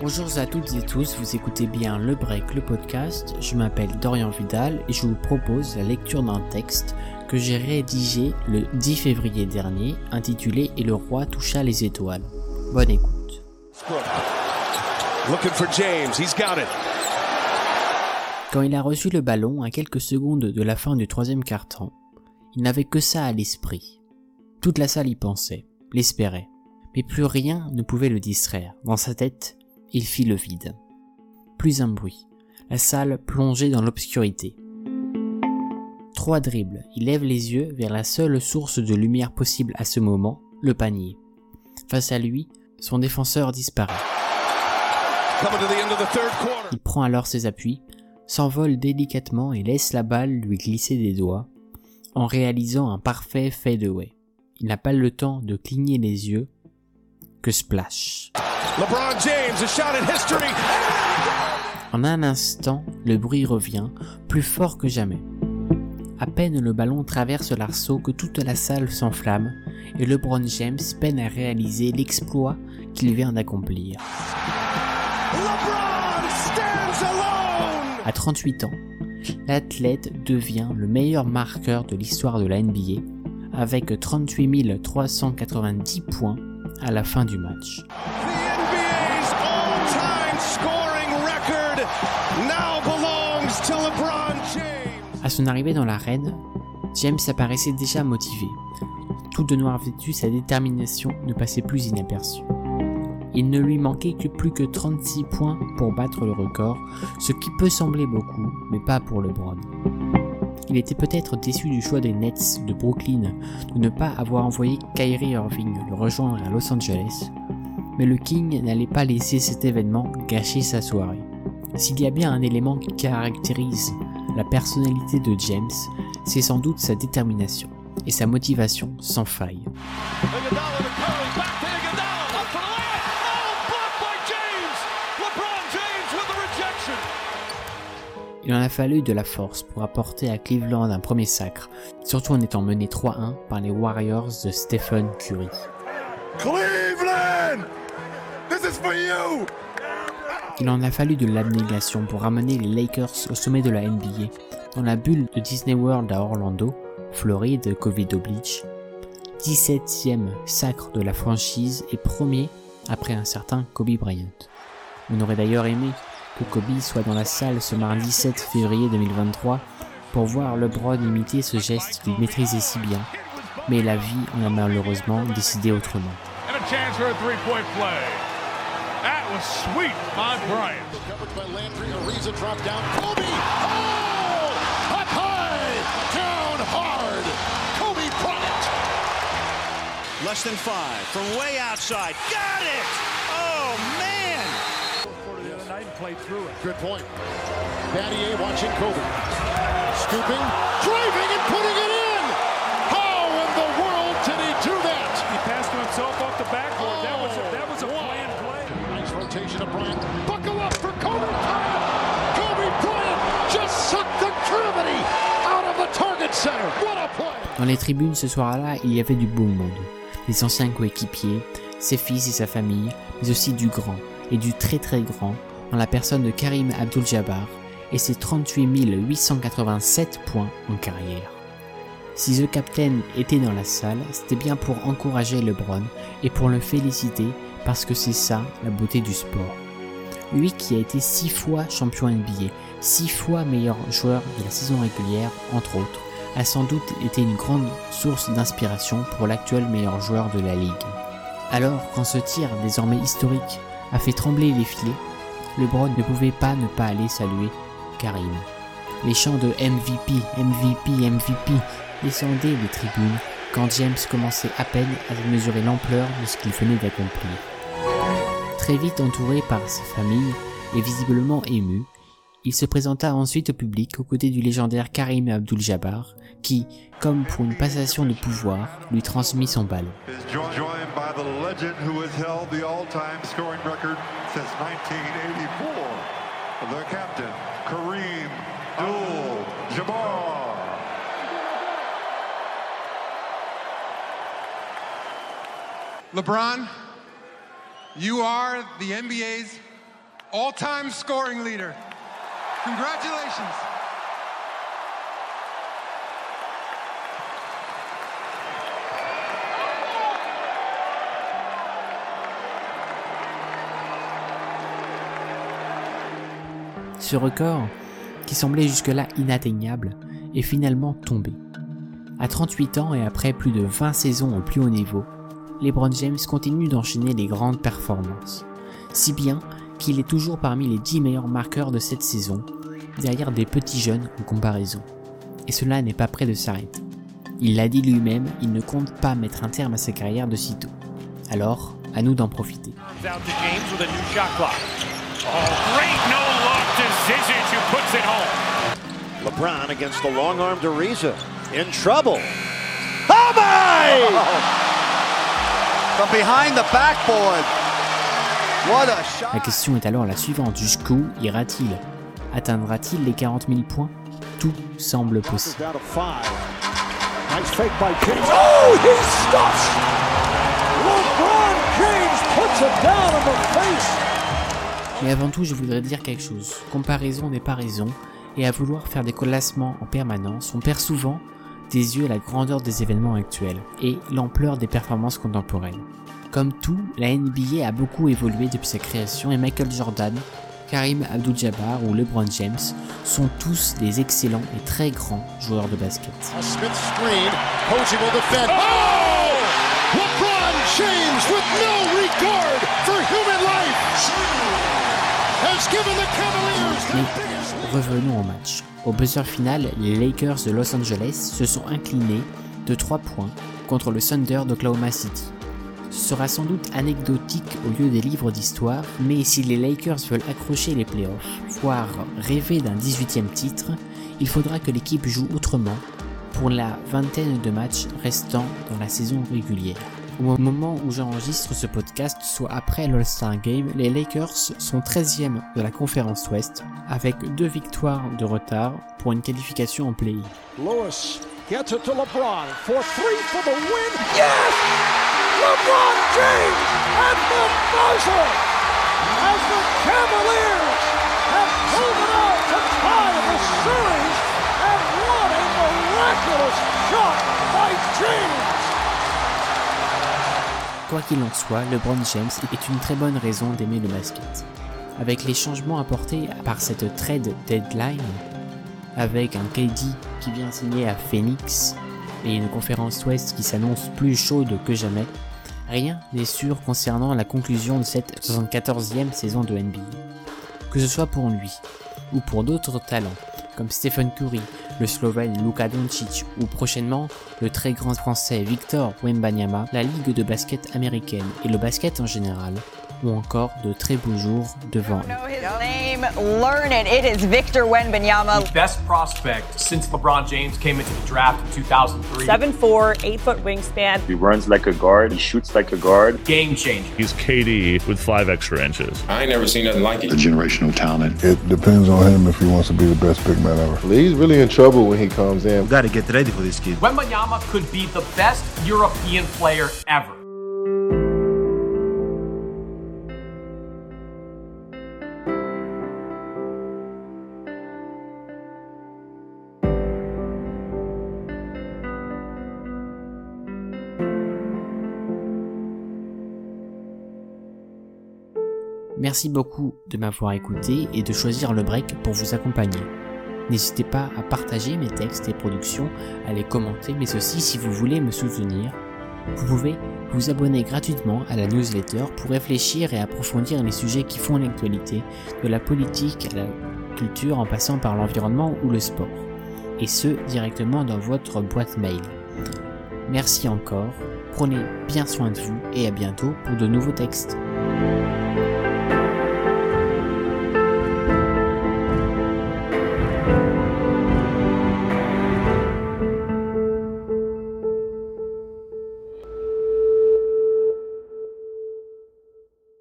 Bonjour à toutes et tous, vous écoutez bien Le Break, le podcast. Je m'appelle Dorian Vidal et je vous propose la lecture d'un texte que j'ai rédigé le 10 février dernier intitulé Et le roi toucha les étoiles. Bonne écoute. Quand il a reçu le ballon à quelques secondes de la fin du troisième quart-temps, il n'avait que ça à l'esprit. Toute la salle y pensait, l'espérait, mais plus rien ne pouvait le distraire. Dans sa tête, il fit le vide. Plus un bruit. La salle plongeait dans l'obscurité. Trois dribbles. Il lève les yeux vers la seule source de lumière possible à ce moment, le panier. Face à lui, son défenseur disparaît. Il prend alors ses appuis, s'envole délicatement et laisse la balle lui glisser des doigts, en réalisant un parfait fadeaway. Il n'a pas le temps de cligner les yeux que splash. LeBron James, a shot in history. En un instant, le bruit revient, plus fort que jamais. À peine le ballon traverse l'arceau que toute la salle s'enflamme et LeBron James peine à réaliser l'exploit qu'il vient d'accomplir. À 38 ans, l'athlète devient le meilleur marqueur de l'histoire de la NBA avec 38 390 points à la fin du match. À son arrivée dans l'arène, James apparaissait déjà motivé. Tout de noir vêtu, sa détermination ne passait plus inaperçue. Il ne lui manquait que plus que 36 points pour battre le record, ce qui peut sembler beaucoup, mais pas pour LeBron. Il était peut-être déçu du choix des Nets de Brooklyn de ne pas avoir envoyé Kyrie Irving le rejoindre à Los Angeles, mais le King n'allait pas laisser cet événement gâcher sa soirée. S'il y a bien un élément qui caractérise la personnalité de James, c'est sans doute sa détermination et sa motivation sans faille. Il en a fallu de la force pour apporter à Cleveland un premier sacre, surtout en étant mené 3-1 par les Warriors de Stephen Curry. Cleveland! Il en a fallu de l'abnégation pour ramener les Lakers au sommet de la NBA, dans la bulle de Disney World à Orlando, Floride, Covid oblige. 17e sacre de la franchise et premier après un certain Kobe Bryant. On aurait d'ailleurs aimé que Kobe soit dans la salle ce mardi 7 février 2023 pour voir LeBron imiter ce geste qu'il maîtrisait si bien, mais la vie en a malheureusement décidé autrement. That was sweet by Bryant. Covered by Landry. Ariza dropped down. Kobe! Oh! Up high! Down hard! Kobe Bryant! Less than five from way outside. Got it! Oh, man! The other night and played through it. Good point. Battier watching Kobe. Scooping, driving, and putting it in! How in the world did he do that? He passed to himself off the backboard. Oh, that was a, that was a planned play. Nice rotation of Bryant. Buckle up for Kobe Bryant. Kobe Bryant just sucked the gravity out of the target center. What a play! Dans les tribunes ce soir-là, il y avait du beau monde. Les anciens coéquipiers, ses fils et sa famille, mais aussi du grand et du très très grand en la personne de Karim Abdul-Jabbar et ses 38 887 points en carrière. Si The Captain était dans la salle, c'était bien pour encourager LeBron et pour le féliciter parce que c'est ça la beauté du sport. Lui qui a été six fois champion NBA, six fois meilleur joueur de la saison régulière, entre autres, a sans doute été une grande source d'inspiration pour l'actuel meilleur joueur de la ligue. Alors, quand ce tir désormais historique a fait trembler les filets, LeBron ne pouvait pas ne pas aller saluer Karim. Les chants de MVP, MVP, MVP descendaient les tribunes quand James commençait à peine à mesurer l'ampleur de ce qu'il venait d'accomplir. Très vite entouré par sa famille et visiblement ému, il se présenta ensuite au public aux côtés du légendaire Karim Abdul-Jabbar, qui, comme pour une passation de pouvoir, lui transmit son ballon. LeBron, you are the NBA's All-time scoring leader. Congratulations. Ce record, qui semblait jusque-là inatteignable, est finalement tombé. À 38 ans et après plus de 20 saisons au plus haut niveau, LeBron James continue d'enchaîner les grandes performances, si bien qu'il est toujours parmi les 10 meilleurs marqueurs de cette saison, derrière des petits jeunes en comparaison. Et cela n'est pas près de s'arrêter. Il l'a dit lui-même, il ne compte pas mettre un terme à sa carrière de sitôt. Alors, à nous d'en profiter. LeBron against the long arm to Riza. In trouble. Oh my! La question est alors la suivante. Jusqu'où ira-t-il? Atteindra-t-il les 40 000 points? Tout semble possible. Down to five. Nice fake by James. Oh, he stuffs! LeBron James puts it down in the face. Mais avant tout, je voudrais dire quelque chose. Comparaison n'est pas raison, et à vouloir faire des classements en permanence, on perd souvent des yeux la grandeur des événements actuels et l'ampleur des performances contemporaines. Comme tout, la NBA a beaucoup évolué depuis sa création et Michael Jordan, Karim Abdul-Jabbar ou LeBron James sont tous des excellents et très grands joueurs de basket. Oh! Mais revenons au match. Au buzzer final, les Lakers de Los Angeles se sont inclinés de 3 points contre le Thunder d'Oklahoma City. Ce sera sans doute anecdotique au lieu des livres d'histoire, mais si les Lakers veulent accrocher les playoffs, voire rêver d'un 18e titre, il faudra que l'équipe joue autrement pour la vingtaine de matchs restants dans la saison régulière. Au moment où j'enregistre ce podcast, soit après l'All-Star Game, les Lakers sont 13e de la conférence Ouest avec deux victoires de retard pour une qualification en play-in. Lewis gets it to LeBron for three for the win. Yes! LeBron James at the buzzer as the Cavaliers have pulled it out to tie the series. And what a miraculous shot by James! Quoi qu'il en soit, LeBron James est une très bonne raison d'aimer le basket. Avec les changements apportés par cette trade deadline, avec un KD qui vient signer à Phoenix et une conférence Ouest qui s'annonce plus chaude que jamais, rien n'est sûr concernant la conclusion de cette 74e saison de NBA. Que ce soit pour lui ou pour d'autres talents comme Stephen Curry, le Slovène Luka Doncic ou prochainement le très grand français Victor Wembanyama, la ligue de basket américaine et le basket en général ont encore de très beaux jours devant eux. know his name, learn it. It is Victor Wenbanyama. best prospect since LeBron James came into the draft in 2003. 7'4", 8 foot wingspan. He runs like a guard. He shoots like a guard. Game changer. He's KD with five extra inches. I ain't never seen nothing like it. a generational talent. It depends on him if he wants to be the best big man ever. He's really in trouble when he comes in. Got to get ready for this kid. Wembanyama could be the best European player ever. Merci beaucoup de m'avoir écouté et de choisir le break pour vous accompagner. N'hésitez pas à partager mes textes et productions, à les commenter, mais aussi si vous voulez me soutenir, vous pouvez vous abonner gratuitement à la newsletter pour réfléchir et approfondir les sujets qui font l'actualité, de la politique à la culture en passant par l'environnement ou le sport, et ce directement dans votre boîte mail. Merci encore, prenez bien soin de vous et à bientôt pour de nouveaux textes.